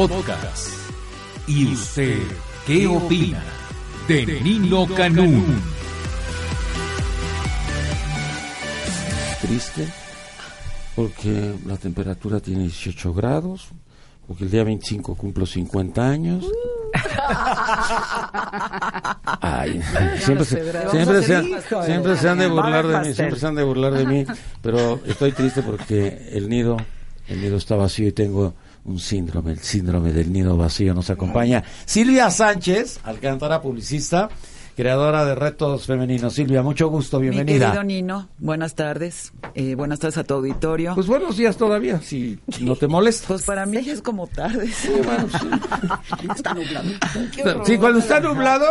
Podcast. ¿Y usted qué opina de Nino Canún? Triste porque la temperatura tiene 18 grados, porque el día 25 cumplo 50 años. Ay, siempre, se, siempre, se, han- siempre se han de burlar de mí, siempre se han de burlar de mí, pero estoy triste porque el nido, el nido está vacío y tengo un síndrome, el síndrome del nido vacío. Nos acompaña Silvia Sánchez, alcántara publicista, creadora de retos femeninos. Silvia, mucho gusto, Mi bienvenida. querido Nino, buenas tardes. Eh, buenas tardes a tu auditorio. Pues buenos días todavía, si no te molesta. Pues para mí ya es como tarde. Sí, cuando está nublado,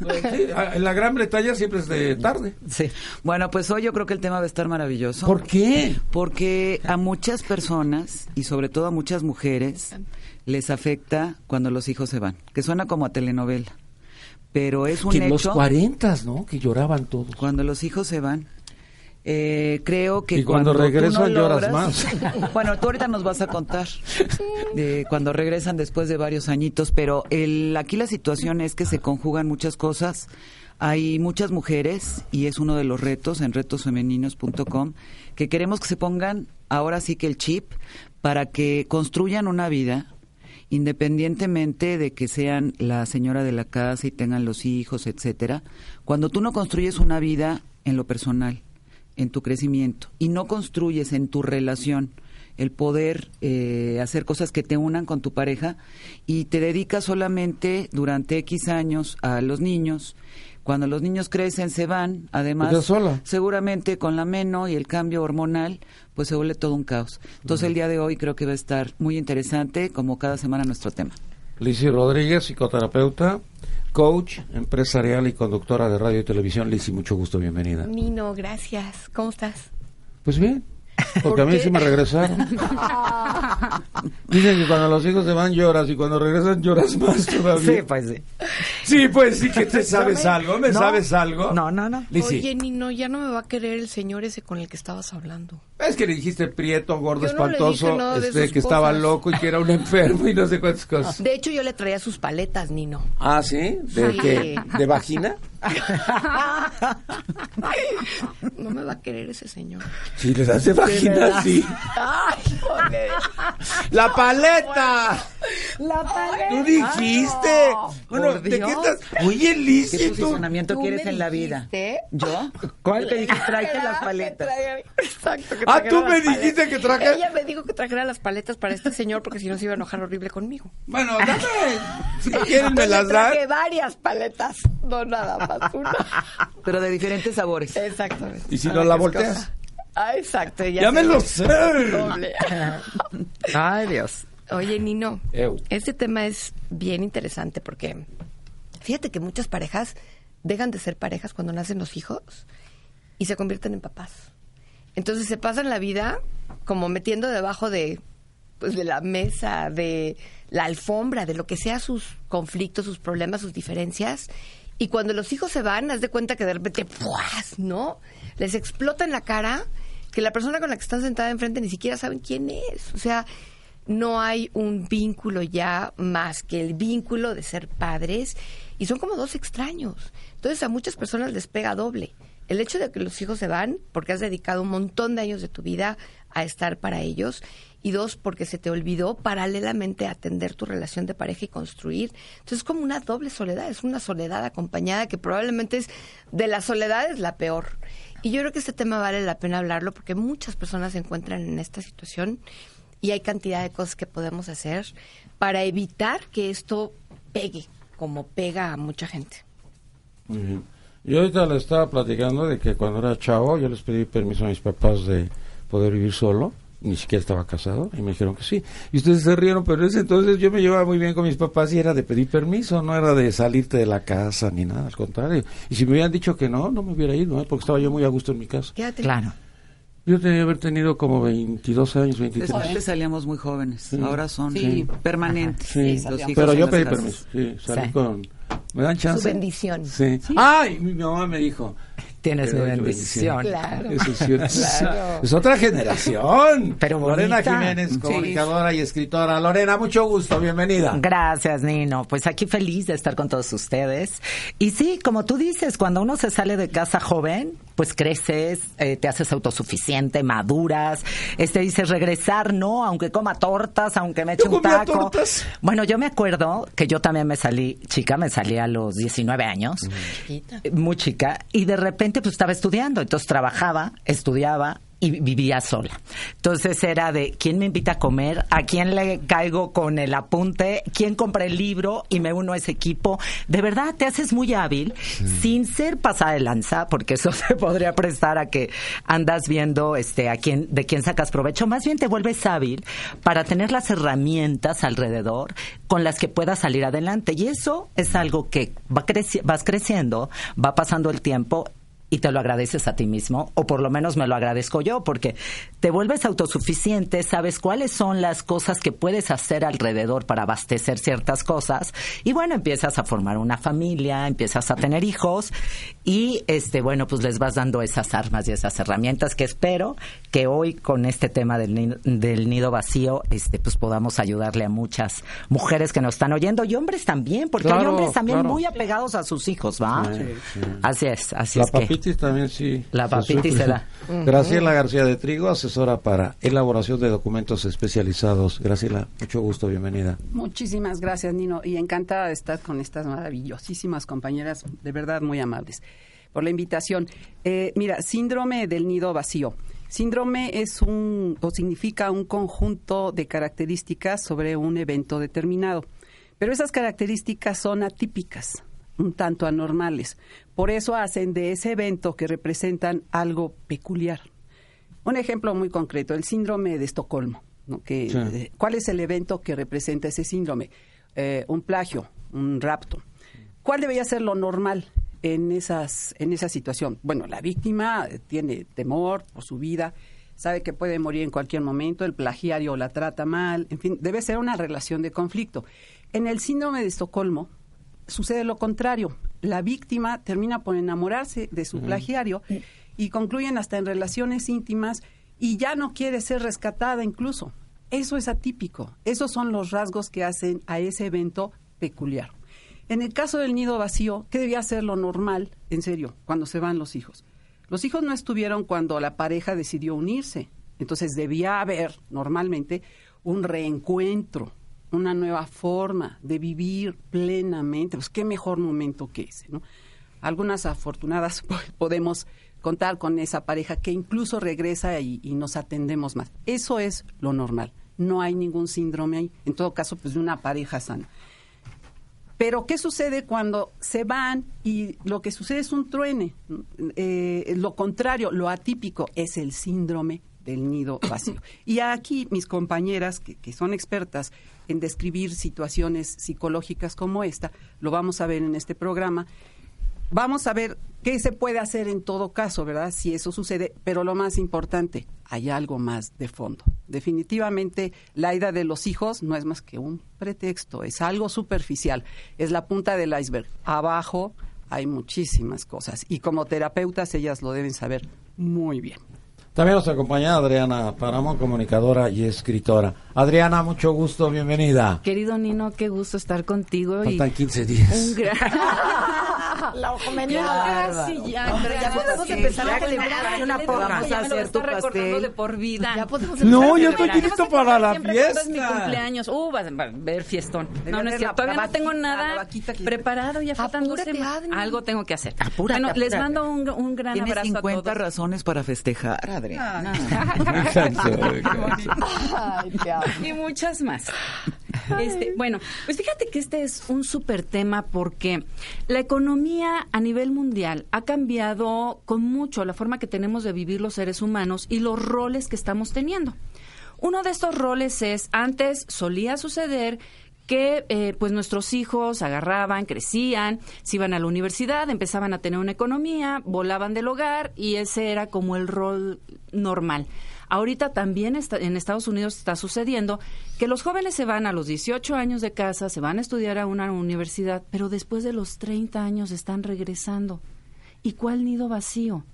sí, en la Gran Bretaña siempre es de tarde. Sí. Bueno, pues hoy yo creo que el tema va a estar maravilloso. ¿Por qué? Porque a muchas personas y sobre todo a muchas mujeres les afecta cuando los hijos se van, que suena como a telenovela. Pero es un Que en los hecho 40, ¿no? Que lloraban todos. cuando los hijos se van. Eh, creo que Y cuando tú regresan no lloras más. bueno, tú ahorita nos vas a contar de cuando regresan después de varios añitos, pero el, aquí la situación es que se conjugan muchas cosas. Hay muchas mujeres y es uno de los retos en retosfemeninos.com que queremos que se pongan ahora sí que el chip para que construyan una vida independientemente de que sean la señora de la casa y tengan los hijos, etcétera. Cuando tú no construyes una vida en lo personal, en tu crecimiento y no construyes en tu relación el poder eh, hacer cosas que te unan con tu pareja y te dedicas solamente durante X años a los niños. Cuando los niños crecen, se van, además, quedas sola. seguramente con la meno y el cambio hormonal, pues se vuelve todo un caos. Entonces el día de hoy creo que va a estar muy interesante, como cada semana nuestro tema. Lizzy Rodríguez, psicoterapeuta, coach, empresarial y conductora de radio y televisión. Lizzy, mucho gusto, bienvenida. Nino, gracias. ¿Cómo estás? Pues bien, porque a mí sí me regresaron. Dicen que cuando los hijos se van lloras y cuando regresan lloras más todavía. pues sí. Sí, pues sí que te sabes algo, ¿me No. sabes algo? No, no, no. Lizzy, Oye, Nino, ya no me va a querer el señor ese con el que estabas hablando. es que le dijiste prieto, gordo, Yo no le espantoso, dije nada de este, que estaba loco y que era un enfermo y no sé cuántas cosas. De hecho, yo le traía sus paletas, Nino. Ah, ¿sí? ¿De Sí. qué? ¿De vagina? No me va a querer ese señor. Sí, le das de vagina, sí. ¡Ay, joder! ¡La paleta! ¡La paleta! ¿Tú dijiste? bueno, por ¿de qué Dios. estás? Oye, ¿Qué Lizzy, tú... posicionamiento ¿Tú quieres en la vida? ¿Yo? ¿Cuál te dije? Tráete las paletas. Exacto. que Ah, ¿tú me dijiste paletas. que traje- Ella me dijo que trajera las paletas para este señor porque si no se iba a enojar horrible conmigo. Bueno, dame. Si quieren me las dan. traje varias paletas, no nada más una. Pero de diferentes sabores. Exactamente. ¿Y si no la volteas? Ah, exacto. Ya se me lo sé. doble. Ay, Dios. Oye, Nino, Eu. este tema es bien interesante porque fíjate que muchas parejas dejan de ser parejas cuando nacen los hijos y se convierten en papás. Entonces se pasan la vida como metiendo debajo de pues de la mesa, de la alfombra, de lo que sea sus conflictos, sus problemas, sus diferencias. Y cuando los hijos se van, haz de cuenta que de repente, ¡puas! ¿no? Les explota en la cara que la persona con la que están sentada enfrente ni siquiera saben quién es. O sea, no hay un vínculo ya más que el vínculo de ser padres y son como dos extraños. Entonces a muchas personas les pega doble. El hecho de que los hijos se van porque has dedicado un montón de años de tu vida a estar para ellos y dos porque se te olvidó paralelamente atender tu relación de pareja y construir. Entonces es como una doble soledad, es una soledad acompañada que probablemente es de las soledades la peor. Y yo creo que este tema vale la pena hablarlo porque muchas personas se encuentran en esta situación y hay cantidad de cosas que podemos hacer para evitar que esto pegue como pega a mucha gente. Muy bien. Yo ahorita le estaba platicando de que cuando era chavo yo les pedí permiso a mis papás de poder vivir solo. Ni siquiera estaba casado y me dijeron que sí. Y ustedes se rieron, pero en ese entonces yo me llevaba muy bien con mis papás y era de pedir permiso, no era de salirte de la casa ni nada, al contrario. Y si me hubieran dicho que no, no me hubiera ido, ¿eh? porque estaba yo muy a gusto en mi casa. Quédate. Claro. Yo tenía que haber tenido como 22 años, 23. Antes salíamos muy jóvenes, Sí. ahora son Sí. permanentes. Sí, los hijos pero yo pedí casas. permiso. Sí, salí Sí. con. ¿Me dan chance? Su bendición. Sí. Ay, mi mamá me dijo, Tienes mi bendición. Claro. Eso es cierto. Es otra generación. Pero Lorena bonita. Jiménez, Sí. comunicadora y escritora. Lorena, mucho gusto, bienvenida. Gracias, Nino. Pues aquí feliz de estar con todos ustedes. Y sí, como tú dices, cuando uno se sale de casa joven, pues creces, eh, te haces autosuficiente, maduras, este dices regresar, no, aunque coma tortas, aunque me eche Yo un taco. tortas. Bueno, yo me acuerdo que yo también me salí, chica, me salí a los 19 años, eh, muy chica, y de repente pues estaba estudiando, entonces trabajaba, estudiaba y vivía sola. Entonces era de quién me invita a comer, a quién le caigo con el apunte, quién compra el libro y me uno a ese equipo. De verdad te haces muy hábil sin ser pasada de lanza, porque eso se podría prestar a que andas viendo este a quién de quién sacas provecho, más bien te vuelves hábil para tener las herramientas alrededor con las que puedas salir adelante. Y eso es algo que va creci- vas creciendo, va pasando el tiempo y te lo agradeces a ti mismo, o por lo menos me lo agradezco yo, porque te vuelves autosuficiente, sabes cuáles son las cosas que puedes hacer alrededor para abastecer ciertas cosas, y bueno, empiezas a formar una familia, empiezas a tener hijos, y este, bueno, pues les vas dando esas armas y esas herramientas que espero que hoy con este tema del nido, del nido vacío, este, pues podamos ayudarle a muchas mujeres que nos están oyendo, y hombres también, porque hay hombres también claro. muy apegados a sus hijos, ¿va? Sí, sí. Así es, así La es que... papitis también sí. La papitis se da. Graciela García de Trigo, asesora para elaboración de documentos especializados. Graciela, mucho gusto, bienvenida. Muchísimas gracias, Nino, y encantada de estar con estas maravillosísimas compañeras, de verdad muy amables, por la invitación. Eh, mira, síndrome del nido vacío. Síndrome es un, o significa un conjunto de características sobre un evento determinado, pero esas características son atípicas, un tanto anormales. Por eso hacen de ese evento que representan algo peculiar. Un ejemplo muy concreto, el síndrome de Estocolmo. ¿no? Que, Sí. eh, ¿Cuál es el evento que representa ese síndrome? Eh, un plagio, un rapto. ¿Cuál debería ser lo normal en, esas, en esa situación? Bueno, la víctima eh, tiene temor por su vida, sabe que puede morir en cualquier momento, el plagiario la trata mal, en fin, debe ser una relación de conflicto. En el síndrome de Estocolmo sucede lo contrario. La víctima termina por enamorarse de su plagiario y concluyen hasta en relaciones íntimas y ya no quiere ser rescatada incluso. Eso es atípico. Esos son los rasgos que hacen a ese evento peculiar. En el caso del nido vacío, ¿qué debía ser lo normal, en serio, cuando se van los hijos? Los hijos no estuvieron cuando la pareja decidió unirse. Entonces debía haber normalmente un reencuentro, una nueva forma de vivir plenamente. Pues qué mejor momento que ese, ¿no? Algunas afortunadas podemos contar con esa pareja que incluso regresa y, nos atendemos más. Eso es lo normal. No hay ningún síndrome ahí. En todo caso, pues de una pareja sana. Pero, ¿qué sucede cuando se van y lo que sucede es un truene? Eh, lo contrario, lo atípico es el síndrome del nido vacío. Y aquí mis compañeras, que, que son expertas en describir situaciones psicológicas como esta, lo vamos a ver en este programa, vamos a ver qué se puede hacer en todo caso, ¿verdad? Si eso sucede, pero lo más importante, hay algo más de fondo. Definitivamente, la ida de los hijos no es más que un pretexto, es algo superficial, es la punta del iceberg. Abajo hay muchísimas cosas y como terapeutas ellas lo deben saber muy bien. También nos acompaña Adriana Paramo, comunicadora y escritora. Adriana, mucho gusto, bienvenida. Querido Nino, qué gusto estar contigo. y Faltan 15 días. un gran... La ojo Ya casi, ya, Hombre, ya podemos empezar a celebrar una porra. Vamos ya a me lo hacer tu recordando pastel. de por vida. Ya podemos No, yo estoy listo para la Siempre cuando es mi fiesta. cumpleaños. Uh, va va a haber fiestón. No, no es cierto. Todavía no tengo nada preparado. Ya faltan dos semanas. Algo tengo que hacer. Apúrate, bueno, les mando un, un gran Tienes abrazo 50 a todos. razones para festejar, Adriana. y muchas más. Este, bueno, pues fíjate que este es un súper tema porque la economía a nivel mundial ha cambiado con mucho la forma que tenemos de vivir los seres humanos y los roles que estamos teniendo. Uno de estos roles es, antes solía suceder que eh, pues nuestros hijos agarraban, crecían, se iban a la universidad, empezaban a tener una economía, volaban del hogar y ese era como el rol normal. Ahorita también está, en Estados Unidos está sucediendo que los jóvenes se van a los 18 años de casa, se van a estudiar a una universidad, pero después de los 30 años están regresando. y cuál nido vacío.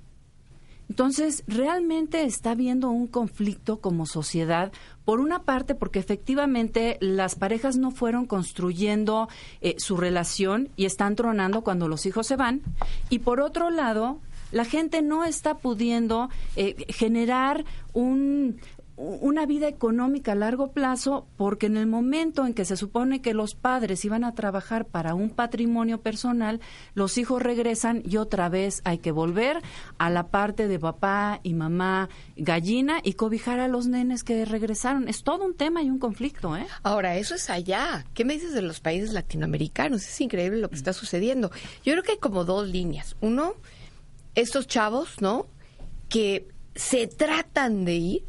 Entonces, realmente está habiendo un conflicto como sociedad, por una parte porque efectivamente las parejas no fueron construyendo eh, su relación y están tronando cuando los hijos se van, y por otro lado, la gente no está pudiendo eh, generar un, una vida económica a largo plazo porque en el momento en que se supone que los padres iban a trabajar para un patrimonio personal, los hijos regresan y otra vez hay que volver a la parte de papá y mamá gallina y cobijar a los nenes que regresaron. Es todo un tema y un conflicto, ¿eh? Ahora, eso es allá. ¿Qué me dices de los países latinoamericanos? Es increíble lo que está sucediendo. Yo creo que hay como dos líneas. Uno, estos chavos, ¿no? Que se tratan de ir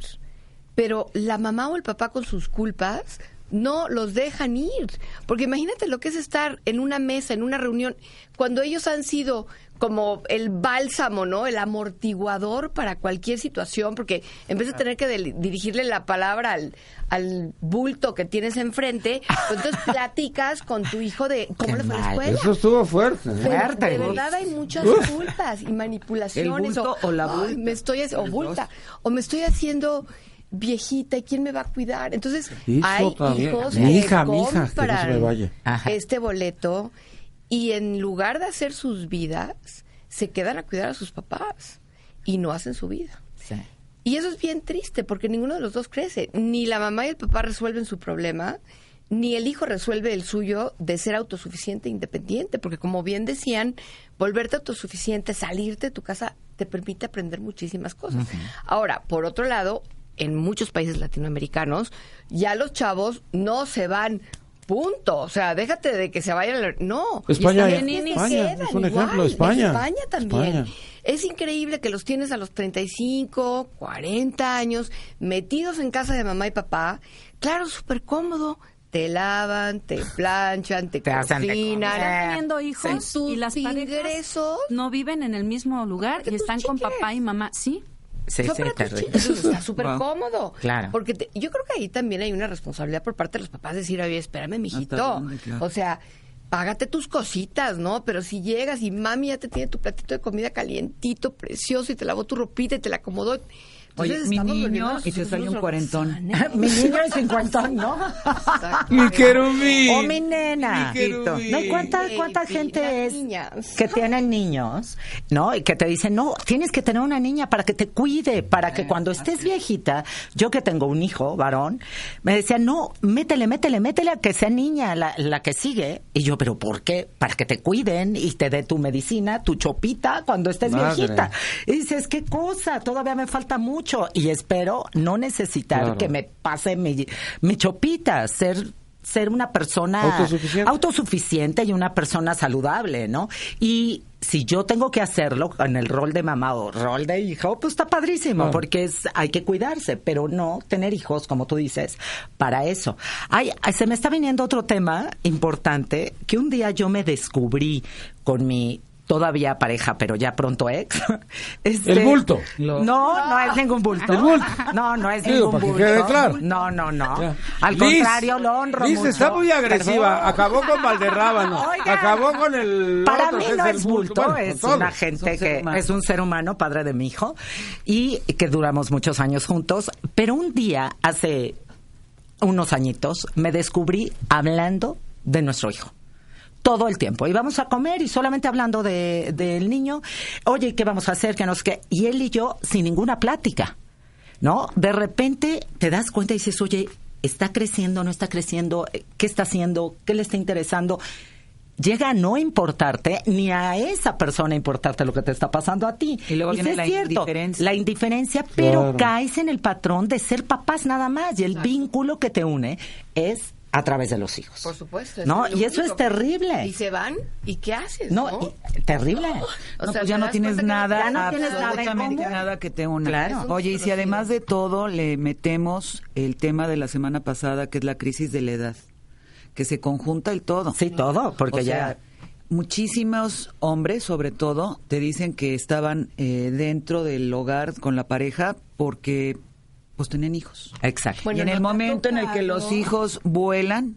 pero la mamá o el papá con sus culpas no los dejan ir. Porque imagínate lo que es estar en una mesa, en una reunión, cuando ellos han sido como el bálsamo, ¿no? El amortiguador para cualquier situación, porque en vez de tener que dirigirle la palabra al, al bulto que tienes enfrente, pues entonces platicas con tu hijo de cómo le fue la escuela. Eso estuvo fuerte. ¿eh? fuerte. De verdad hay muchas culpas y manipulaciones. o, la bulta. me estoy, o bulta. O me estoy haciendo viejita y quién me va a cuidar. Entonces, hay hijos mi hija, mi hija, que no se me vaya. este boleto y en lugar de hacer sus vidas, se quedan a cuidar a sus papás y no hacen su vida. Y eso es bien triste porque ninguno de los dos crece. Ni la mamá y el papá resuelven su problema, ni el hijo resuelve el suyo de ser autosuficiente e independiente, porque como bien decían, volverte autosuficiente, salirte de tu casa, te permite aprender muchísimas cosas. Ahora, por otro lado, en muchos países latinoamericanos, ya los chavos no se van punto. O sea, déjate de que se vayan. No. España, es un ejemplo. España. España también. Es increíble que los tienes a los 35, 40 años, metidos en casa de mamá y papá. Claro, súper cómodo. Te lavan, te planchan, te, cocinan. teniendo hijos y las ingresos no viven en el mismo lugar y están con papá y mamá. Sí. Sí, sí, está súper cómodo. Claro. Porque yo creo que ahí también hay una responsabilidad por parte de los papás de decir, oye, espérame, mijito. O sea, págate tus cositas, ¿no? Pero si llegas y mami ya te tiene tu platito de comida calientito, precioso, y te lavó tu ropita y te la acomodó, Oye, mi niño y se sale un cuarentón. mi niño es cincuentón, ¿no? mi querubín. O mi nena. ¿No? ¿Cuánta, cuánta gente es que tienen niños, ¿no? Y que te dicen, no, tienes que tener una niña para que te cuide, para que cuando estés viejita, yo que tengo un hijo, varón, me decía, no, métele, métele, métele a que sea niña la, la que sigue. Y yo, ¿pero por qué? Para que te cuiden y te dé tu medicina, tu chopita cuando estés viejita. Y dices, ¿qué cosa? Todavía me falta mucho y espero no necesitar que me pase mi, mi chopita, ser ser una persona autosuficiente. y una persona saludable, ¿no? Y si yo tengo que hacerlo en el rol de mamá o rol de hijo, pues está padrísimo, porque es, hay que cuidarse, pero no tener hijos, como tú dices, para eso. Ay, se me está viniendo otro tema importante, que un día yo me descubrí con mi todavía pareja, pero ya pronto ex. Este, el bulto. No, no es ningún bulto. El bulto. No, no es ningún bulto. claro. No, no, no. Al contrario, lo honro Liz está muy agresiva. Acabó con Valderrábano. Acabó con el Para mí no es bulto, es una gente que es un ser humano, padre de mi hijo, y que duramos muchos años juntos. Pero un día, hace unos añitos, me descubrí hablando de nuestro hijo todo el tiempo. Íbamos a comer y solamente hablando del de, niño, oye, ¿qué vamos a hacer? Que nos que Y él y yo sin ninguna plática, ¿no? De repente te das cuenta y dices, oye, ¿está creciendo, no está creciendo? ¿Qué está haciendo? ¿Qué le está interesando? llega a no importarte ni a esa persona importarte lo que te está pasando a ti. Y luego viene la indiferencia. La indiferencia, pero caes en el patrón de ser papás nada más y el vínculo que te une es a través de los hijos. Por supuesto. ¿No? Y eso es terrible. Y se van, ¿y qué haces? No, terrible. o sea, pues ya no tienes nada, ya no tienes nada, que te una. Claro. Oye, y si además de todo le metemos el tema de la semana pasada, que es la crisis de la edad, que se conjunta el todo. Sí, todo, porque ya... muchísimos hombres, sobre todo, te dicen que estaban eh, dentro del hogar con la pareja porque pues tenían hijos. Exacto. y en el momento en el que los hijos vuelan,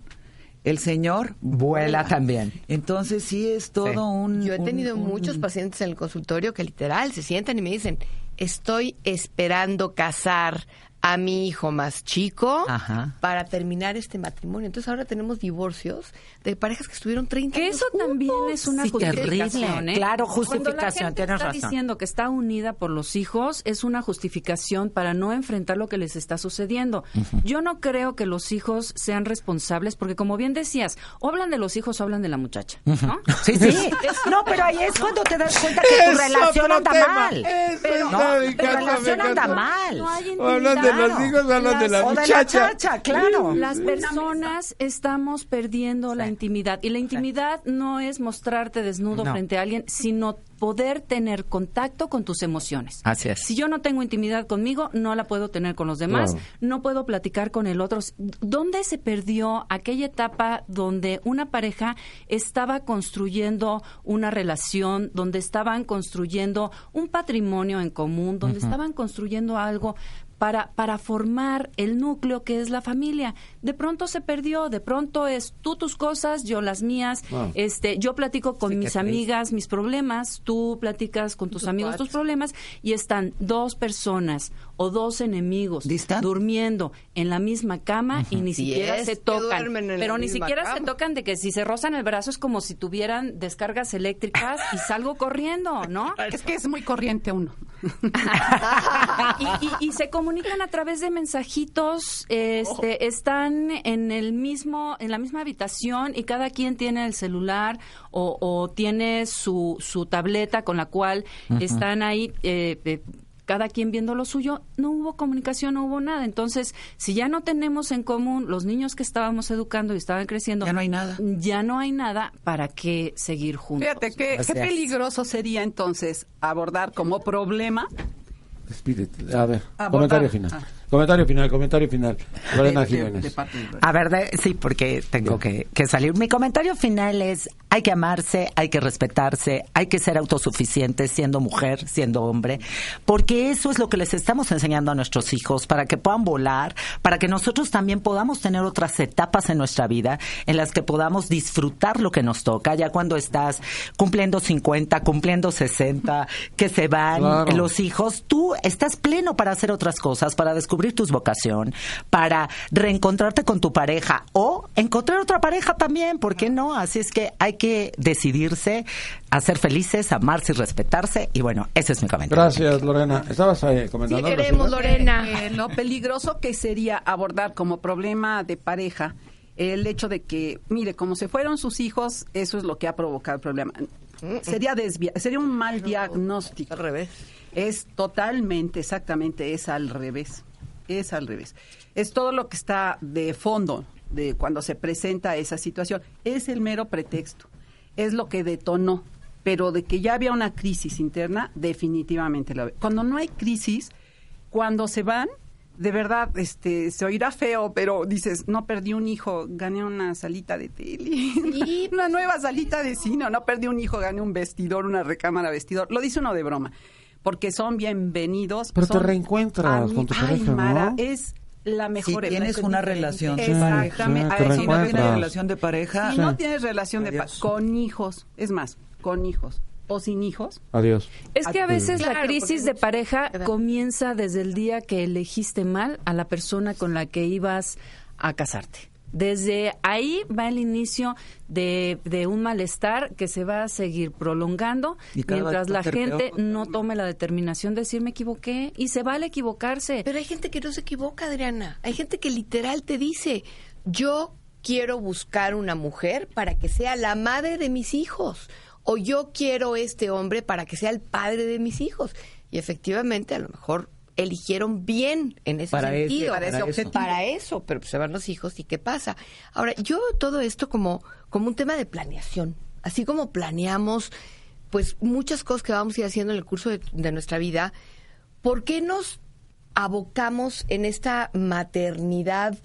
el señor Vuela también. Entonces sí es todo Sí. un... Yo he tenido un- muchos pacientes en el consultorio que literal se sientan y me dicen, estoy esperando casar a mi hijo más chico Ajá. para terminar este matrimonio. Entonces ahora tenemos divorcios de parejas que estuvieron 30 Que años eso también es una Sí, justificación. terrible. ¿eh? Claro, Cuando justificación, la gente tienes está razón. diciendo que está unida por los hijos, es una justificación para no enfrentar lo que les está sucediendo. Yo no creo que los hijos sean responsables, porque como bien decías, o hablan de los hijos o hablan de la muchacha, ¿no? Sí, sí. No, pero ahí es cuando te das cuenta que tu relación anda mal. Pero, no, tu relación anda mal. No hay de los Claro. hijos o hablan de la o de la muchacha. chacha, claro. Las personas estamos perdiendo la intimidad y la intimidad no es mostrarte desnudo No. frente a alguien, sino poder tener contacto con tus emociones. Así es. Si yo no tengo intimidad conmigo, no la puedo tener con los demás, no puedo platicar con el otro. ¿Dónde se perdió aquella etapa donde una pareja estaba construyendo una relación, donde estaban construyendo un patrimonio en común, donde estaban construyendo algo? Para, para formar el núcleo que es la familia. De pronto se perdió, de pronto es tú tus cosas, yo las mías, Ah. este, yo platico con mis amigas mis problemas, tú platicas con tus amigos tus problemas y están dos personas o dos enemigos durmiendo en la misma cama y ni siquiera se tocan. Pero ni siquiera se tocan de que si se rozan el brazo es como si tuvieran descargas eléctricas y salgo corriendo, ¿no? Es que es muy corriente uno. y, y- y se comunican a través de mensajitos, este, están en el mismo, en la misma habitación y cada quien tiene el celular o, o tiene su, su tableta con la cual están ahí. eh, eh, cada quien viendo lo suyo, no hubo comunicación, no hubo nada. Entonces, si ya no tenemos en común los niños que estábamos educando y estaban creciendo, Ya no hay nada. Ya no hay nada para qué seguir juntos. Fíjate, qué, qué peligroso sería entonces abordar como problema Despídete. A ver, Abordar. comentario final. Ah. Comentario final, comentario final. Lorena de- de- Jiménez. de del- A ver, de- sí, porque tengo que, que salir. Mi comentario final es, hay que amarse, hay que respetarse, hay que ser autosuficientes siendo mujer, siendo hombre, porque eso es lo que les estamos enseñando a nuestros hijos para que puedan volar, para que nosotros también podamos tener otras etapas en nuestra vida en las que podamos disfrutar lo que nos toca, ya cuando estás cumpliendo 50, cumpliendo 60, que se van Claro. los hijos, tú estás pleno para hacer otras cosas, para descubrir tu vocación, para reencontrarte con tu pareja o encontrar otra pareja también, ¿por qué no? Así es que hay que decidirse a ser felices, amarse y respetarse y bueno, ese es mi comentario. Gracias, Lorena. Estabas eh, Sí comentando. queremos? Lorena. Eh, lo peligroso que sería abordar como problema de pareja el hecho de que, mire, como se fueron sus hijos, eso es lo que ha provocado el problema. Sería desvia sería un mal diagnóstico. Al revés. Es totalmente, exactamente, es al revés. Es al revés. Es todo lo que está de fondo de cuando se presenta esa situación. Es el mero pretexto. Es lo que detonó. Pero de que ya había una crisis interna, definitivamente había. Cuando no hay crisis, cuando se van, de verdad, este, se oirá feo, pero dices, no perdí un hijo, gané una salita de tele, una nueva salita de cine, no perdí un hijo, gané un vestidor, una recámara vestidor. Lo dice uno de broma, porque son bienvenidos. Pero te son reencuentras ami- con tu Ay, pareja, ¿no? Mara, es la mejor. Si tienes es una relación, Exactamente. sí, a te eso Si no reencuentras. tienes relación de pareja, Si no tienes relación de con hijos, es más, con hijos o sin hijos, Adiós. Es que a veces la crisis de pareja ¿verdad? comienza desde el día que elegiste mal a la persona con la que ibas a casarte. Desde ahí va el inicio de, de un malestar que se va a seguir prolongando mientras la gente peor. no tome la determinación de decir me equivoqué y se vale equivocarse. Pero hay gente que no se equivoca, Adriana. Hay gente que literal te dice, yo quiero buscar una mujer para que sea la madre de mis hijos. O yo quiero este hombre para que sea el padre de mis hijos. Y efectivamente, a lo mejor eligieron bien en ese Para ese- sentido. para ese objetivo. Para eso, pero pues se van los hijos y qué pasa. Ahora, yo veo todo esto como, como un tema de planeación. Así como planeamos pues muchas cosas que vamos a ir haciendo en el curso de, de nuestra vida, ¿por qué nos abocamos en esta maternidad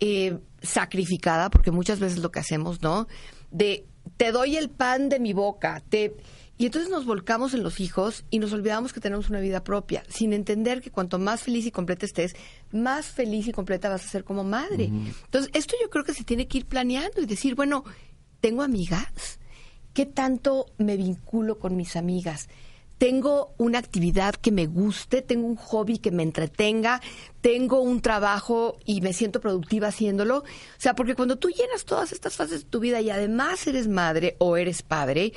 eh, sacrificada? Porque muchas veces lo que hacemos, ¿no? De te doy el pan de mi boca, te... Y entonces nos volcamos en los hijos y nos olvidamos que tenemos una vida propia, sin entender que cuanto más feliz y completa estés, más feliz y completa vas a ser como madre. Entonces, esto yo creo que se tiene que ir planeando y decir, bueno, tengo amigas, ¿qué tanto me vinculo con mis amigas? tengo una actividad que me guste, tengo un hobby que me entretenga, tengo un trabajo y me siento productiva haciéndolo. O sea, porque cuando tú llenas todas estas fases de tu vida y además eres madre o eres padre,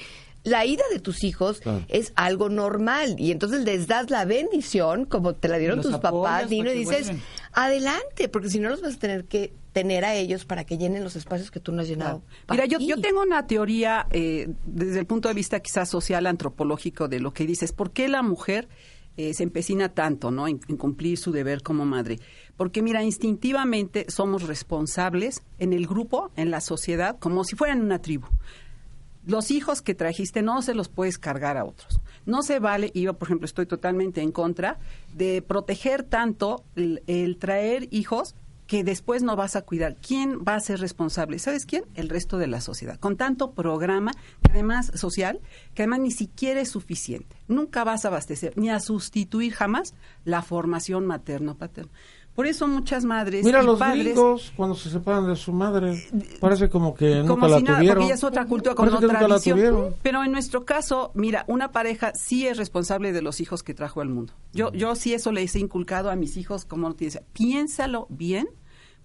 la ida de tus hijos es algo normal y entonces les das la bendición como te la dieron tus papás, Dino, y dices, adelante, porque si no los vas a tener que tener a ellos para que llenen los espacios que tú no has llenado. Mira, yo, yo, tengo una teoría eh, desde el punto de vista quizás social, antropológico, de lo que dices, ¿por qué la mujer eh, se empecina tanto ¿no? en cumplir su deber como madre? Porque mira, instintivamente somos responsables en el grupo, en la sociedad, como si fueran una tribu los hijos que trajiste no se los puedes cargar a otros. No se vale, y yo por ejemplo estoy totalmente en contra, de proteger tanto el, traer hijos que después no vas a cuidar. ¿Quién va a ser responsable? ¿Sabes quién? El resto de la sociedad. Con tanto programa, además social, que además ni siquiera es suficiente. Nunca vas a abastecer ni a sustituir jamás la formación materno-paterna. Por eso muchas madres Mira y los padres, gringos cuando se separan de su madre, parece como que nunca como la si nada, tuvieron. porque ya es otra cultura que otra la tradición. Pero en nuestro caso, mira, una pareja sí es responsable de los hijos que trajo al mundo. Yo, yo sí eso les he inculcado a mis hijos, como te decía, piénsalo bien,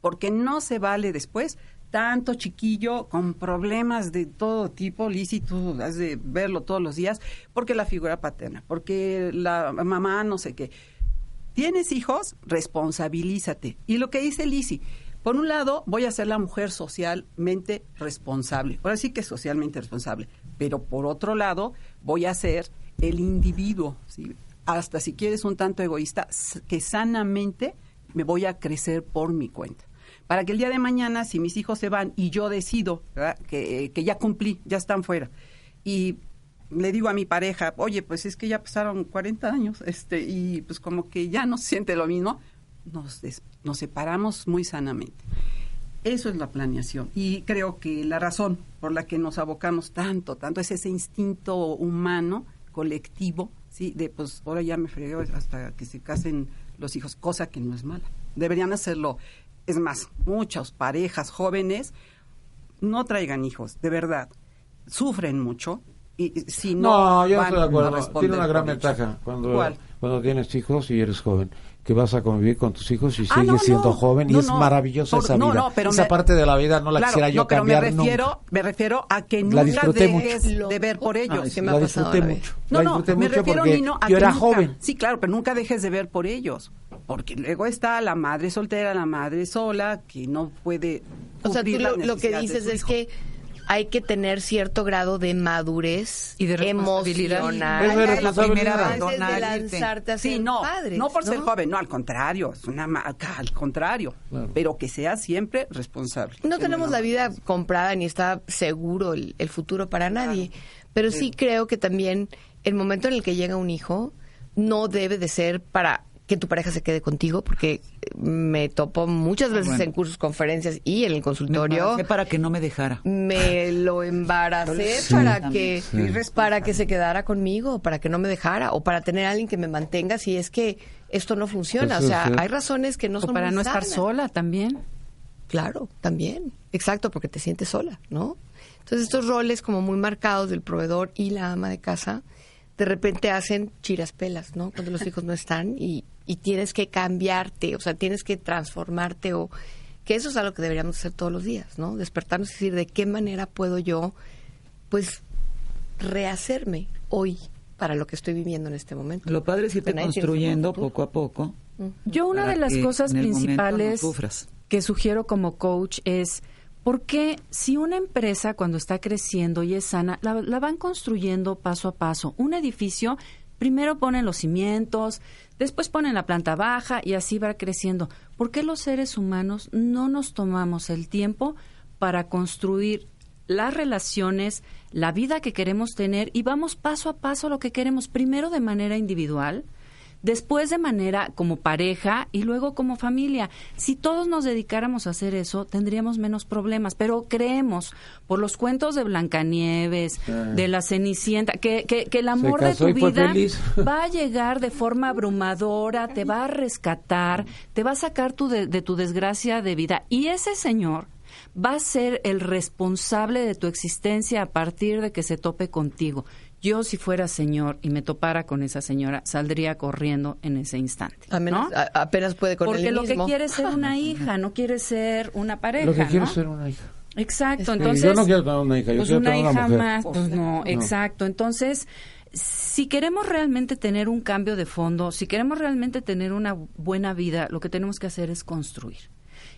porque no se vale después tanto chiquillo con problemas de todo tipo, lícito, has de verlo todos los días, porque la figura paterna, porque la mamá no sé qué. ¿Tienes hijos? Responsabilízate. Y lo que dice Lisi, por un lado, voy a ser la mujer socialmente responsable. Ahora sí que socialmente responsable. Pero por otro lado, voy a ser el individuo, hasta si quieres un tanto egoísta, que sanamente me voy a crecer por mi cuenta. Para que el día de mañana, si mis hijos se van y yo decido que, que ya cumplí, ya están fuera, y le digo a mi pareja, oye, pues es que ya pasaron 40 años, este, y pues como que ya no se siente lo mismo, nos, des- nos separamos muy sanamente. Eso es la planeación. Y creo que la razón por la que nos abocamos tanto, tanto es ese instinto humano, colectivo, ¿sí? De pues ahora ya me fregué hasta que se casen los hijos, cosa que no es mala. Deberían hacerlo. Es más, muchas parejas jóvenes no traigan hijos, de verdad. Sufren mucho. Y si no, No, yo estoy de acuerdo. Tiene una gran ventaja cuando, ¿Cuál? cuando tienes hijos y eres joven. Que vas a convivir con tus hijos y Ah, sigues no, siendo no. joven y es no. maravillosa Por- esa no, vida. no, pero esa me- parte de la vida no la Claro, quisiera yo no, pero cambiar me refiero, nunca. me refiero a que La nunca disfruté dejes mucho. de ver por ellos. Ay, que me la disfruté mucho. No, la no, me mucho refiero, Nino, a yo que era nunca- joven. Sí, claro, pero nunca dejes de ver por ellos. Porque luego está la madre soltera, la madre sola, que no puede. O sea, tú lo, que dices es hijo. que hay que tener cierto grado de madurez Y de responsabilidad. emocional. Es de responsabilidad. antes de lanzarte a Sí, ser no, padres, no por ser joven, no, al contrario, es una ma- al contrario, Claro. pero que sea siempre responsable. No tenemos la vida comprada ni está seguro el, el futuro para nadie, pero sí creo que también el momento en el que llega un hijo no debe de ser para que tu pareja se quede contigo, porque me topo muchas veces bueno. en cursos, conferencias y en el Me consultorio. embaracé para que no me dejara. me lo embaracé Sí. para que Sí. para que se quedara conmigo, para que no me dejara o para tener a alguien que me mantenga si es que esto no funciona. Eso o sea, sí. hay razones que no O son para no estar sola también. Claro, también. Exacto, porque te sientes sola, ¿no? Entonces estos roles como muy marcados del proveedor y la ama de casa, de repente hacen chiraspelas, ¿no? Cuando los hijos no están y, y tienes que cambiarte, o sea, tienes que transformarte o que eso es algo que deberíamos hacer todos los días, ¿no? Despertarnos y decir de qué manera puedo yo, pues, rehacerme hoy para lo que estoy viviendo en este momento. Lo padre es irte Que construyendo poco a poco. Yo una de las cosas no principales que sugiero como coach es ¿por qué si una empresa cuando está creciendo y es sana, la, la van construyendo paso a paso? Un edificio, primero ponen los cimientos, después ponen la planta baja y así va creciendo. ¿Por qué los seres humanos no nos tomamos el tiempo para construir las relaciones, la vida que queremos tener y vamos paso a paso lo que queremos, primero de manera individual, después de manera como pareja y luego como familia. Si todos nos dedicáramos a hacer eso, tendríamos menos problemas, pero creemos por los cuentos de Blancanieves, de la Cenicienta, que, que, que el amor de tu vida va a llegar de forma abrumadora, te va a rescatar, te va a sacar tu de, de tu desgracia de vida. Y ese señor va a ser el responsable de tu existencia a partir de que se tope contigo. Yo, si fuera señor y me topara con esa señora, saldría corriendo en ese instante. Apenas, ¿no? a- apenas puede con Porque él lo que quiere es ser una hija, no quiere ser una pareja. Lo que es ser una hija. Exacto, Sí, entonces. yo no quiero tener una hija, yo pues quiero una tener una hija mujer. más, pues no, exacto. Entonces, si queremos realmente tener un cambio de fondo, si queremos realmente tener una buena vida, lo que tenemos que hacer es construir.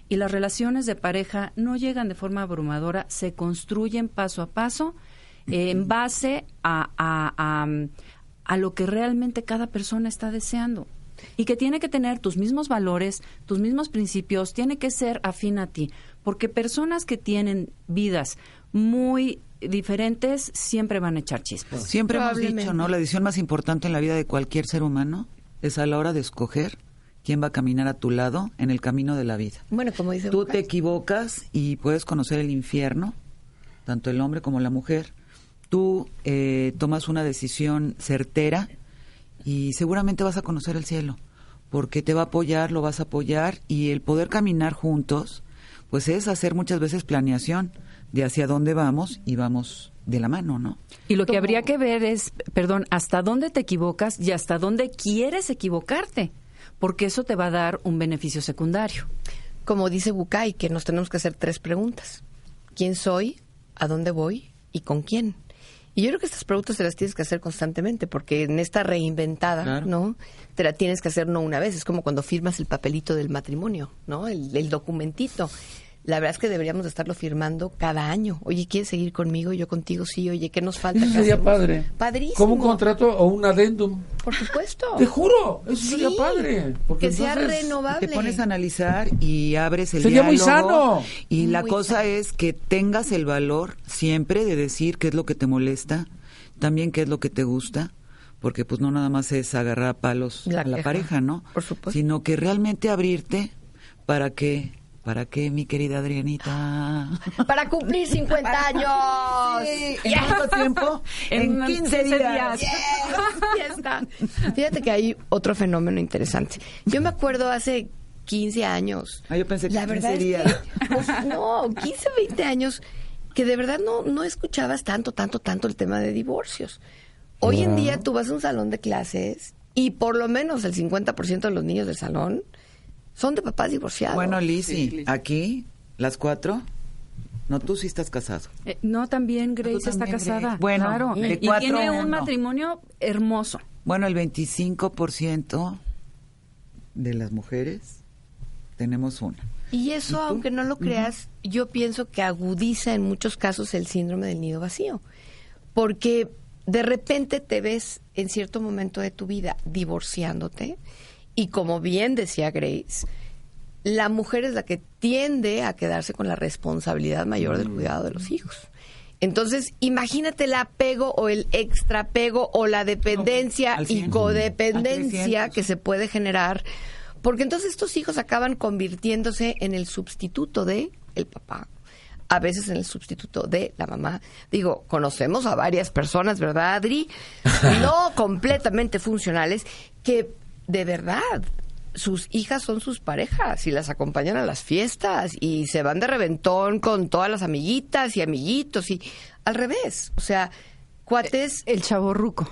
Y las relaciones de pareja no llegan de forma abrumadora, se construyen paso a paso eh, en base a, a, a, a lo que realmente cada persona está deseando. Y que tiene que tener tus mismos valores, tus mismos principios, tiene que ser afín a ti. Porque personas que tienen vidas muy diferentes siempre van a echar chispas. Siempre hemos dicho, ¿no? La decisión más importante en la vida de cualquier ser humano es a la hora de escoger quién va a caminar a tu lado en el camino de la vida. Bueno, como dice Tú Bucay. te equivocas y puedes conocer el infierno, tanto el hombre como la mujer. Tú eh, tomas una decisión certera y seguramente vas a conocer el cielo, porque te va a apoyar, lo vas a apoyar y el poder caminar juntos, pues es hacer muchas veces planeación de hacia dónde vamos y vamos de la mano, ¿no? Y lo que habría que ver es, perdón, hasta dónde te equivocas y hasta dónde quieres equivocarte, porque eso te va a dar un beneficio secundario. Como dice Bucay, que nos tenemos que hacer tres preguntas. ¿Quién soy? ¿A dónde voy? ¿Y con quién? Y yo creo que estas preguntas te las tienes que hacer constantemente, porque en esta reinventada, Claro. ¿no? Te la tienes que hacer no una vez. Es como cuando firmas el papelito del matrimonio, ¿no? El, el documentito. La verdad es que deberíamos de estarlo firmando cada año. Oye, ¿quieres seguir conmigo? Yo contigo, sí. Oye, ¿qué nos falta? Eso ¿Qué sería hacemos? padre. Padrísimo. Como un contrato o un adendum. Por supuesto. Te juro, eso Sí, sería padre. Porque que sea renovable. Te pones a analizar y abres el Sería muy diálogo. sano. Y la Muy cosa sano. es que tengas el valor siempre de decir qué es lo que te molesta, también qué es lo que te gusta, porque pues no nada más es agarrar a palos La a la queja, pareja, ¿no? por supuesto. Sino que realmente abrirte para que, para que mi querida Adrianita. Para cumplir 50 años. ¿En cuánto tiempo? En 15 días. Fíjate que hay otro fenómeno interesante. Yo me acuerdo hace 15 años. Ah, yo pensé que La 15 verdad es que, pues, no, 15, 20 años que de verdad no, no escuchabas tanto, tanto, tanto el tema de divorcios. Hoy en día tú vas a un salón de clases y por lo menos el 50% de los niños del salón son de papás divorciados. Bueno, Lizzy, aquí, las cuatro. No, tú sí estás casado. Eh, no, también Grace está también, casada. Grace. Bueno, claro. de y cuatro tiene un matrimonio hermoso. Bueno, el 25% de las mujeres tenemos una. Y eso, aunque no lo creas, yo pienso que agudiza en muchos casos el síndrome del nido vacío. Porque de repente te ves en cierto momento de tu vida divorciándote y como bien decía Grace, la mujer es la que tiende a quedarse con la responsabilidad mayor del cuidado de los hijos. Entonces, imagínate el apego o el extrapego o la dependencia y codependencia que se puede generar, porque entonces estos hijos acaban convirtiéndose en el sustituto de el papá, a veces en el sustituto de la mamá. Digo, conocemos a varias personas, ¿verdad, Adri? No completamente funcionales, que de verdad sus hijas son sus parejas y las acompañan a las fiestas y se van de reventón con todas las amiguitas y amiguitos y al revés, o sea, cuates El chavo ruco.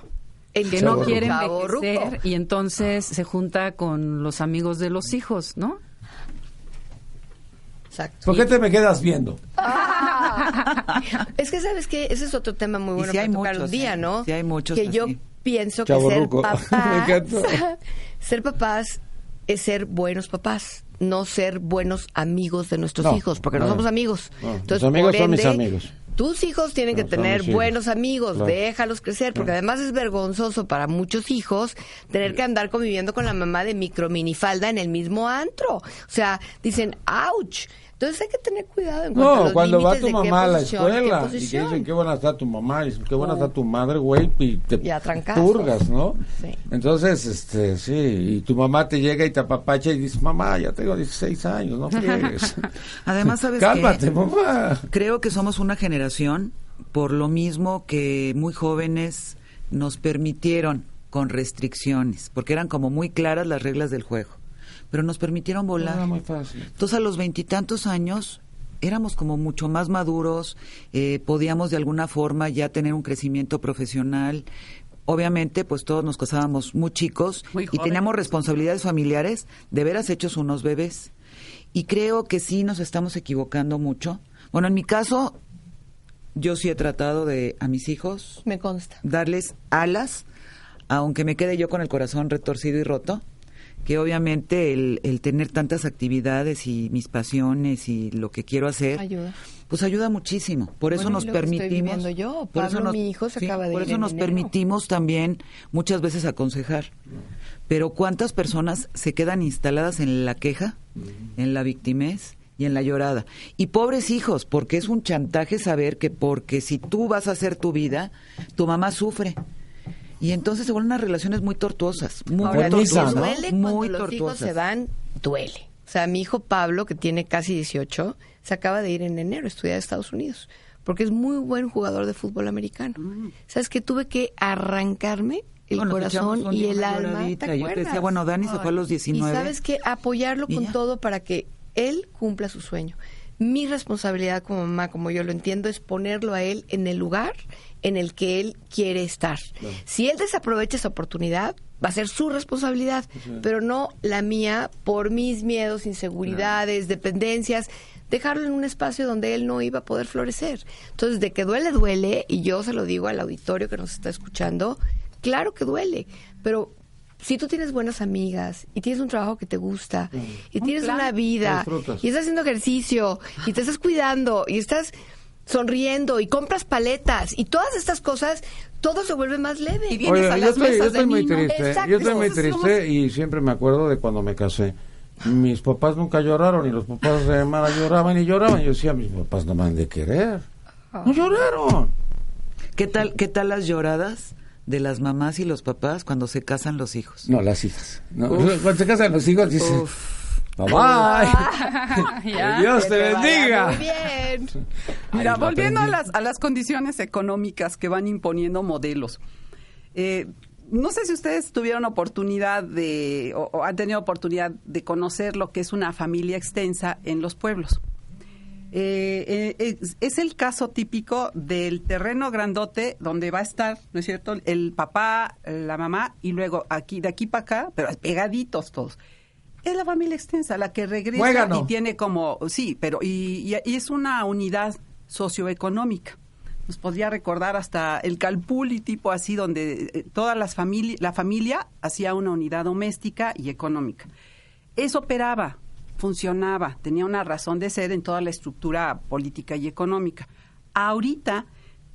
el Que no quiere envejecer y entonces se junta con los amigos de los hijos, ¿no? Exacto. ¿Por qué te me quedas viendo? Es que sabes que ese es otro tema muy bueno sí para hay tocar muchos, un día, ¿eh? ¿no? Sí hay muchos Que yo pienso que ser papás. ser papás es ser buenos papás, no ser buenos amigos de nuestros No, hijos, porque no, no. somos amigos. No, mis Entonces, amigos por son mis ende, amigos. Tus hijos tienen que tener buenos amigos, Claro. déjalos crecer, porque además es vergonzoso para muchos hijos tener que andar conviviendo con la mamá de micro minifalda en el mismo antro. O sea, dicen, ouch, Entonces hay que tener cuidado en cuanto a No, los cuando va tu mamá a la escuela y que posición. dicen qué buena está tu mamá y qué buena está tu madre, güey, y te a purgas, ¿no? Sí. Entonces, este, sí, y tu mamá te llega y te apapacha y dices, mamá, ya tengo 16 años, no friegues. Además, ¿sabes Cálmate, qué? mamá. Creo que somos una generación, por lo mismo que muy jóvenes nos permitieron con restricciones, porque eran como muy claras las reglas del juego, pero nos permitieron volar. Era muy fácil. Entonces a los veintitantos años éramos como mucho más maduros, eh, podíamos de alguna forma ya tener un crecimiento profesional. Obviamente, pues todos nos casábamos muy chicos Muy y teníamos responsabilidades familiares, de veras hechos unos bebés. Y creo que sí nos estamos equivocando mucho. Bueno, en mi caso, yo sí he tratado de a mis hijos Me consta. darles alas, aunque me quede yo con el corazón retorcido y roto, que obviamente el, el tener tantas actividades y mis pasiones y lo que quiero hacer, Ayuda. pues ayuda muchísimo. Por eso Bueno, nos permitimos, yo. por eso nos, mi hijo, se acaba de por eso nos enero. permitimos también muchas veces aconsejar. Pero cuántas personas se quedan instaladas en la queja, en la victimez y en la llorada. Y pobres hijos, porque es un chantaje saber que porque si tú vas a hacer tu vida, tu mamá sufre. Y entonces se vuelven unas relaciones muy tortuosas, muy, Ahora, muy tortuosas, ¿no? duele cuando muy los hijos tortuosas. se van, duele. O sea, mi hijo Pablo, que tiene casi 18, se acaba de ir en enero a estudiar a Estados Unidos, porque es muy buen jugador de fútbol americano. ¿Sabes que Tuve que arrancarme el Bueno, echamos corazón y el alma. ¿te Yo te decía, acuerdas? bueno, Dani se fue a los 19. Y sabes que apoyarlo Y con ya. todo para que él cumpla su sueño. Mi responsabilidad como mamá, como yo lo entiendo, es ponerlo a él en el lugar en el que él quiere estar. Si él desaprovecha esa oportunidad, va a ser su responsabilidad, pero no la mía por mis miedos, inseguridades, dependencias, dejarlo en un espacio donde él no iba a poder florecer. Entonces, de que duele, duele, y yo se lo digo al auditorio que nos está escuchando, claro que duele, pero si tú tienes buenas amigas y tienes un trabajo que te gusta y tienes plan. una vida y estás haciendo ejercicio y te estás cuidando y estás sonriendo y compras paletas y todas estas cosas, todo se vuelve más leve. Y vienes Oye, a yo las estoy, yo mesas estoy de muy triste, Exacto. yo estoy muy triste y siempre me acuerdo de cuando me casé. Mis papás nunca lloraron y los papás de Mara lloraban y lloraban. Yo decía, mis papás no me han de querer. No lloraron. ¿Qué tal, ¿Qué tal las lloradas de las mamás y los papás cuando se casan los hijos? No, las hijas. No, Cuando se casan los hijos, dicen, bye bye. Ya. Dios te bendiga. Muy bien. Mira, Ay, la volviendo a las, a las condiciones económicas que van imponiendo modelos. Eh, no sé si ustedes tuvieron oportunidad de, o, o han tenido oportunidad de conocer lo que es una familia extensa en los pueblos. Eh, eh, es, es el caso típico del terreno grandote donde va a estar, ¿no es cierto? El papá, la mamá y luego aquí, de aquí para acá, pero pegaditos todos. Es la familia extensa, la que regresa Muégano. y tiene como, sí, pero y, y- y es una unidad socioeconómica. Nos podría recordar hasta el Calpulli tipo así, donde eh, todas las famili la familia hacía una unidad doméstica y económica. Eso operaba, funcionaba, tenía una razón de ser en toda la estructura política y económica. Ahorita,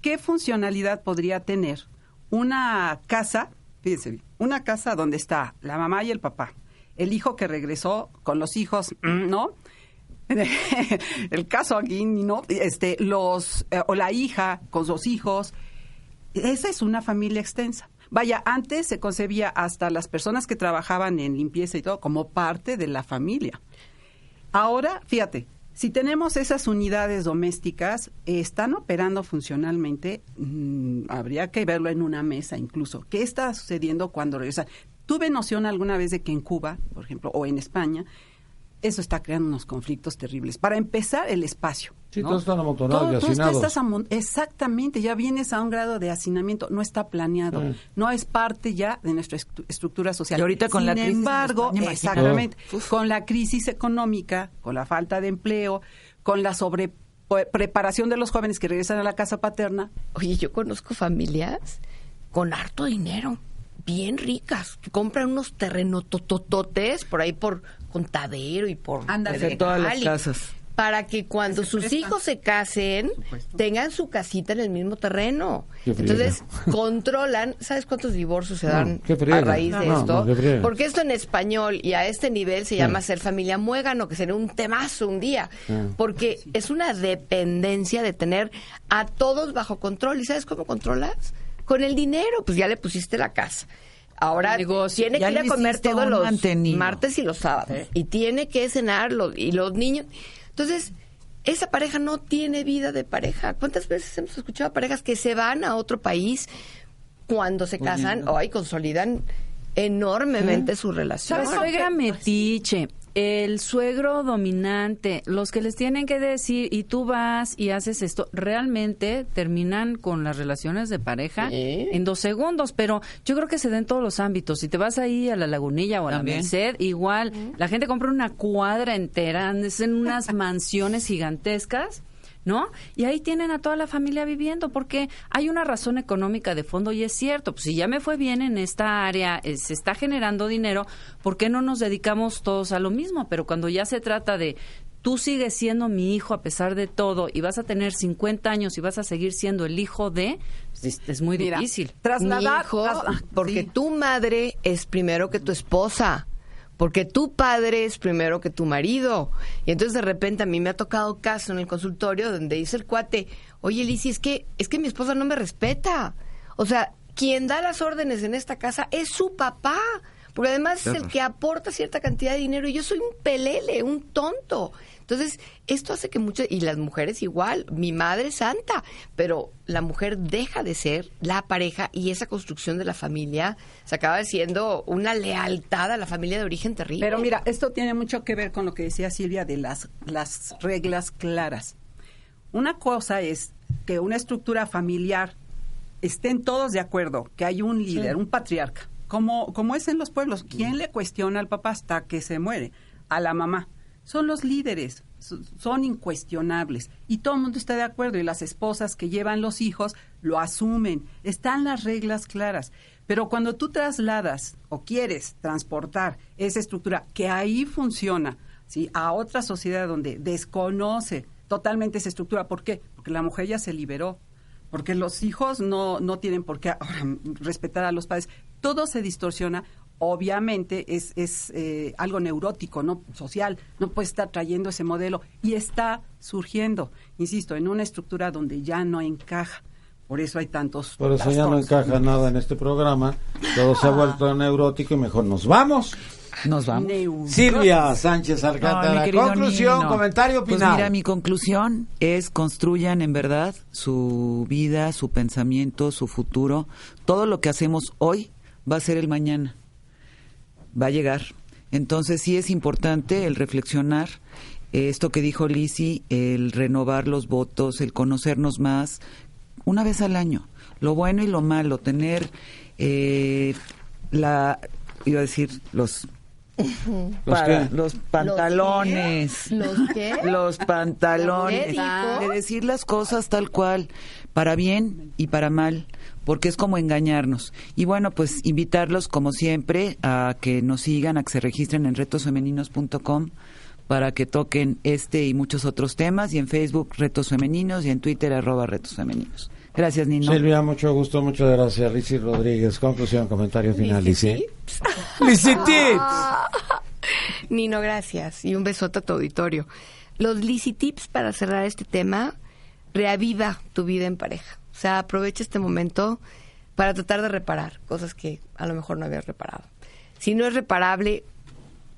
¿qué funcionalidad podría tener una casa, fíjense bien, una casa donde está la mamá y el papá, el hijo que regresó con los hijos, ¿no? el caso aquí, ¿no? Este, los, eh, o la hija con sus hijos. Esa es una familia extensa. Vaya, antes se concebía hasta las personas que trabajaban en limpieza y todo como parte de la familia. Ahora, fíjate, si tenemos esas unidades domésticas, están operando funcionalmente, mm, habría que verlo en una mesa incluso. ¿Qué está sucediendo cuando regresan? Tuve noción alguna vez de que en Cuba, por ejemplo, o en España, eso está creando unos conflictos terribles. Para empezar, el espacio. Sí, ¿no? todos están amontonados Todo- y todo está- hacinados. estás Exactamente, ya vienes a un grado de hacinamiento, no está planeado, Sí. no es parte ya de nuestra estru- estructura social. Y ahorita con Sin la crisis en embargo, España, exactamente, con la crisis económica, con la falta de empleo, con la sobre preparación de los jóvenes que regresan a la casa paterna, Oye, yo conozco familias con harto dinero, bien ricas, que compran unos terrenotototes por ahí por Contadero y por Ándale. Pedregal Todas las casas. Para que cuando sus hijos se casen tengan su casita en el mismo terreno. Entonces controlan, ¿sabes cuántos divorcios se dan No, a raíz de No, esto? Porque esto en español y a este nivel se llama ser familia muégano, que sería un temazo un día. Porque es una dependencia de tener a todos bajo control. ¿Y sabes cómo controlas? Con el dinero, pues ya le pusiste la casa. Ahora Negocio. tiene que ir a comer todos los mantenido. martes y los sábados. Y tiene que cenar los, y los niños. Entonces, esa pareja no tiene vida de pareja. ¿Cuántas veces hemos escuchado a parejas que se van a otro país cuando se casan o ahí consolidan enormemente su relación? La suegra metiche, el suegro dominante, los que les tienen que decir y tú vas y haces esto, realmente terminan con las relaciones de pareja en dos segundos, pero yo creo que se da en todos los ámbitos. Si te vas ahí a la Lagunilla o a También. la Merced, igual, la gente compra una cuadra entera, es en unas mansiones gigantescas. ¿No? Y ahí tienen a toda la familia viviendo porque hay una razón económica de fondo y es cierto, pues si ya me fue bien en esta área, eh, se está generando dinero, ¿por qué no nos dedicamos todos a lo mismo? Pero cuando ya se trata de tú sigues siendo mi hijo a pesar de todo y vas a tener 50 años y vas a seguir siendo el hijo de, pues, es, es muy Mira, difícil. Trasladar. Mi hijo, tras- porque sí. tu madre es primero que tu esposa. Porque tu padre es primero que tu marido. Y entonces de repente a mí me ha tocado caso en el consultorio donde dice el cuate, oye Lizzy, es que, es que mi esposa no me respeta. O sea, quien da las órdenes en esta casa es su papá. Porque además es el que aporta cierta cantidad de dinero y yo soy un pelele, un tonto. Entonces, esto hace que muchas, y las mujeres igual, mi madre es santa, pero la mujer deja de ser la pareja y esa construcción de la familia se acaba siendo una lealtad a la familia de origen terrible. Pero mira, esto tiene mucho que ver con lo que decía Silvia de las, las reglas claras. Una cosa es que una estructura familiar estén todos de acuerdo, que hay un líder, un patriarca, como, como es en los pueblos. ¿Quién le cuestiona al papá hasta que se muere? A la mamá. Son los líderes, so- son incuestionables. Y todo el mundo está de acuerdo y las esposas que llevan los hijos lo asumen. Están las reglas claras. Pero cuando tú trasladas o quieres transportar esa estructura que ahí funciona ¿sí? a otra sociedad donde desconoce totalmente esa estructura, ¿por qué? Porque la mujer ya se liberó, porque los hijos no, no tienen por qué ahora respetar a los padres. Todo se distorsiona. Obviamente es, es eh, algo neurótico, no social. No puede estar trayendo ese modelo y está surgiendo, insisto, en una estructura donde ya no encaja. Por eso hay tantos. Por eso ya no encaja nada en este programa. Todo se ha vuelto neurótico y mejor nos vamos. Nos vamos. Silvia Sánchez Alcántara, querido conclusión, Nino. comentario Pues final. mira, mi conclusión es construyan en verdad su vida, su pensamiento, su futuro. Todo lo que hacemos hoy va a ser el mañana. Va a llegar. Entonces sí es importante el reflexionar eh, esto que dijo Lisi, el renovar los votos, el conocernos más, una vez al año. Lo bueno y lo malo, tener eh, la, iba a decir, los ¿Los para- qué? los pantalones. ¿Los qué? Los pantalones. De decir las cosas tal cual, para bien y para mal, porque es como engañarnos. Y bueno, pues invitarlos, como siempre, a que nos sigan, a que se registren en retosfemeninos.com para que toquen este y muchos otros temas, y en Facebook Retos Femeninos y en Twitter arroba Retos Femeninos. Gracias, Nino. Silvia, mucho gusto, muchas gracias. Lizzy Rodríguez, conclusión, comentario final. Lizzy Tips. Nino, gracias. Y un besote a tu auditorio. Los Lizzy Tips para cerrar este tema, reaviva tu vida en pareja. O sea, aprovecha este momento para tratar de reparar cosas que a lo mejor no habías reparado. Si no es reparable,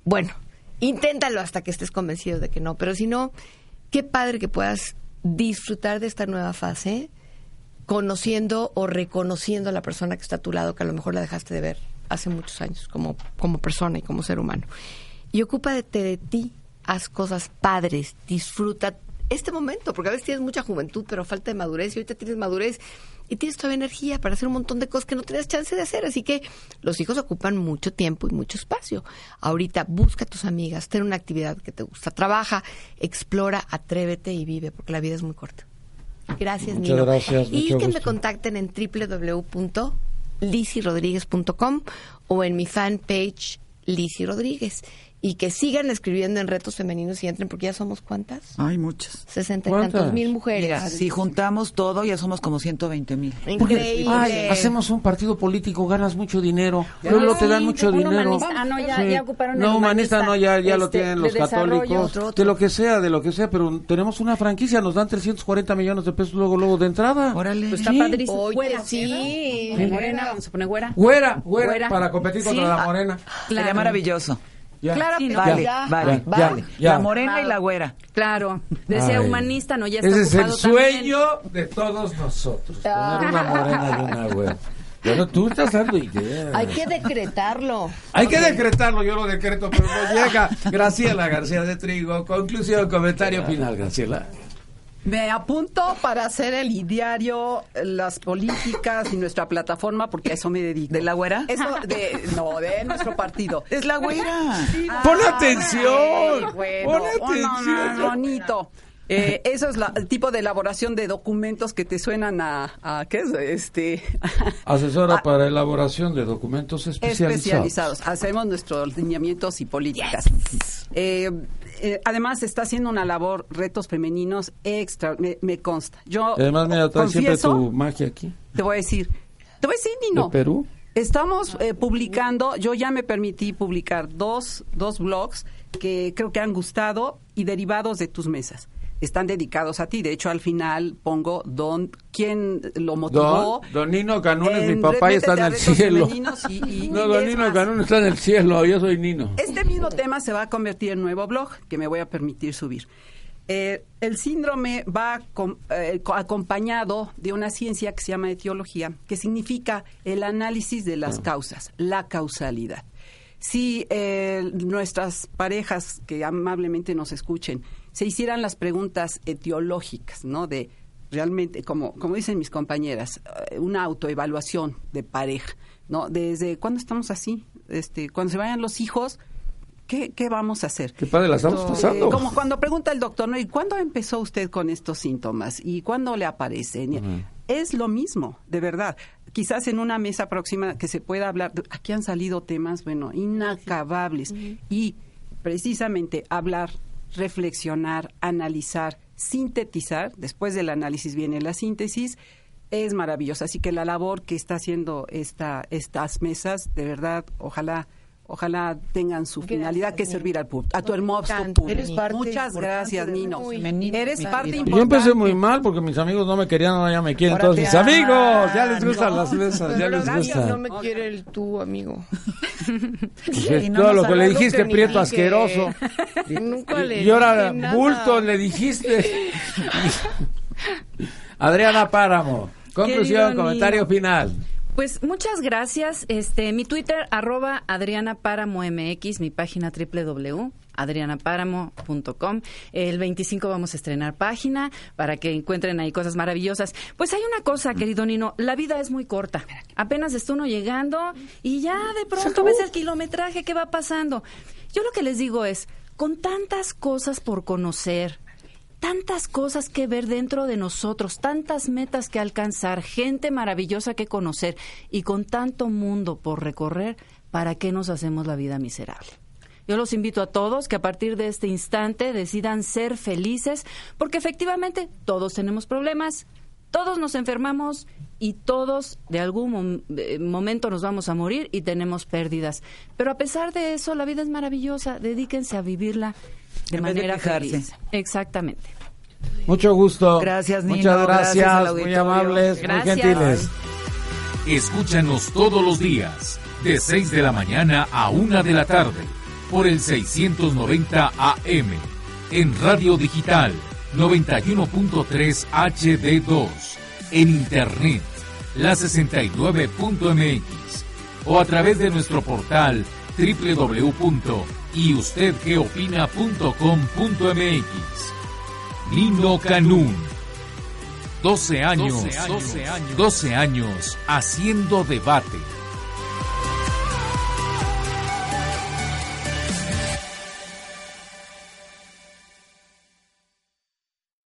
bueno, inténtalo hasta que estés convencido de que no. Pero si no, qué padre que puedas disfrutar de esta nueva fase conociendo o reconociendo a la persona que está a tu lado, que a lo mejor la dejaste de ver hace muchos años como, como persona y como ser humano. Y ocúpate de ti, haz cosas padres, disfruta este momento, porque a veces tienes mucha juventud, pero falta de madurez, y ahorita tienes madurez y tienes todavía energía para hacer un montón de cosas que no tenías chance de hacer. Así que los hijos ocupan mucho tiempo y mucho espacio. Ahorita busca a tus amigas, ten una actividad que te gusta, trabaja, explora, atrévete y vive, porque la vida es muy corta. Gracias, Muchas Nino. gracias, Y que me contacten en www.lisyrodríguez.com o en mi fanpage Lizzy Rodríguez. Y que sigan escribiendo en retos femeninos y entren, porque ya somos cuántas? Hay muchas. Sesenta y tantos mil mujeres. Mira, si juntamos todo, ya somos como 120 mil. Increíble. Ay, hacemos un partido político, ganas mucho dinero, luego te dan Sí, mucho dinero. humanista. Ah, no, ya- Sí. ya ocuparon el No, humanista, no, ya, ya lo este, tienen los católicos, otro, de lo que sea, de lo que sea, pero tenemos una franquicia, nos dan 340 millones de pesos luego, luego de entrada. Órale. Pues está Sí. padrísimo. Oye, Güera, sí. vamos a poner güera. Güera, güera, Güera. para competir contra Sí. la morena. Sería maravilloso. Ya. Claro, Sí, pero ¿no? Vale, ya. vale, ya, vale. ya. La morena y la güera. Claro. Decía Ay. humanista, no, ya está Ese es el también. sueño de todos nosotros, tener una morena y una güera. Pero tú estás dando ideas. Hay que decretarlo. Hay que decretarlo, yo lo decreto, pero no llega. Graciela García de Trigo, conclusión, comentario final, Graciela. Me apunto para hacer el ideario, las políticas y nuestra plataforma, porque a eso me dedico. ¿De la güera? Eso de, no, de nuestro partido. Es la güera. ¡Pon Ah, atención! ay, bueno, ¡Pon oh, no, atención! no, bonito. Eh, eso es la- el tipo de elaboración de documentos que te suenan a, a ¿qué es? Este, Asesora para elaboración de documentos especializados. especializados. Hacemos nuestros lineamientos y políticas. Eh, eh, además, está haciendo una labor, retos femeninos extra, me, me consta. Yo Además, mira, trae siempre tu magia aquí. te voy a decir, te voy a decir, Nino. ¿De Perú? Estamos eh, publicando, yo ya me permití publicar dos, dos blogs que creo que han gustado y derivados de tus mesas. Están dedicados a ti. De hecho, al final pongo don quién lo motivó. Don, don Nino Canún es mi papá y está en el cielo. Femeninos y- y- No, y don Nino más, Canún está en el cielo, yo soy Nino. Este mismo tema se va a convertir en nuevo blog que me voy a permitir subir. Eh, el síndrome va com- eh, co- acompañado de una ciencia que se llama etiología, que significa el análisis de las causas, la causalidad. Si eh, nuestras parejas que amablemente nos escuchen se hicieran las preguntas etiológicas, ¿no? De realmente, como, como dicen mis compañeras, eh, una autoevaluación de pareja, ¿no? Desde cuándo estamos así, este, cuando se vayan los hijos, ¿qué, qué vamos a hacer? Qué padre la estamos Eh, pasando. como cuando pregunta el doctor, ¿no? ¿Y cuándo empezó usted con estos síntomas? ¿Y cuándo le aparecen? Es lo mismo, de verdad. Quizás en una mesa próxima que se pueda hablar, de- aquí han salido temas, bueno, inacabables. Y precisamente hablar, reflexionar, analizar, sintetizar, después del análisis viene la síntesis, es maravillosa. Así que la labor que está haciendo esta, estas mesas, de verdad, ojalá ojalá tengan su Gracias, finalidad que es servir al público, a tu hermoso público. Eres parte Muchas gracias, Nino. Eres parte importante. Yo empecé muy mal porque mis amigos no me querían, ahora ya me quieren Ahora todos mis aman. amigos. Ya les gustan las mesas, ya les gusta. no me quiere el tú, amigo. Pues no todo lo que le dijiste, prieto asqueroso. Nunca le Y ahora, bulto, le dijiste. Adriana Páramo, conclusión, comentario final. Pues muchas gracias. Este, mi Twitter, arroba Adriana MX, mi página www.adrianapáramo.com. El 25 vamos a estrenar página para que encuentren ahí cosas maravillosas. Pues hay una cosa, querido Nino, la vida es muy corta. Apenas está uno llegando y ya de pronto ves el kilometraje que va pasando. Yo lo que les digo es, con tantas cosas por conocer, tantas cosas que ver dentro de nosotros, tantas metas que alcanzar, gente maravillosa que conocer y con tanto mundo por recorrer, ¿para qué nos hacemos la vida miserable? Yo los invito a todos que a partir de este instante decidan ser felices, porque efectivamente todos tenemos problemas, todos nos enfermamos y todos de algún eh, momento nos vamos a morir y tenemos pérdidas. Pero a pesar de eso, la vida es maravillosa. Dedíquense a vivirla de En de manera feliz. Exactamente. Mucho gusto. Gracias, Nino, Muchas gracias muy amables, Gracias. muy gentiles. Escúchanos todos los días, de 6 de la mañana a 1 de la tarde, por el 690 AM, en Radio Digital 91.3 HD2, en Internet, la 69.mx, o a través de nuestro portal www.yustedqueopina.com.mx. Nino Canún. 12 años, 12 años, 12 años haciendo debate.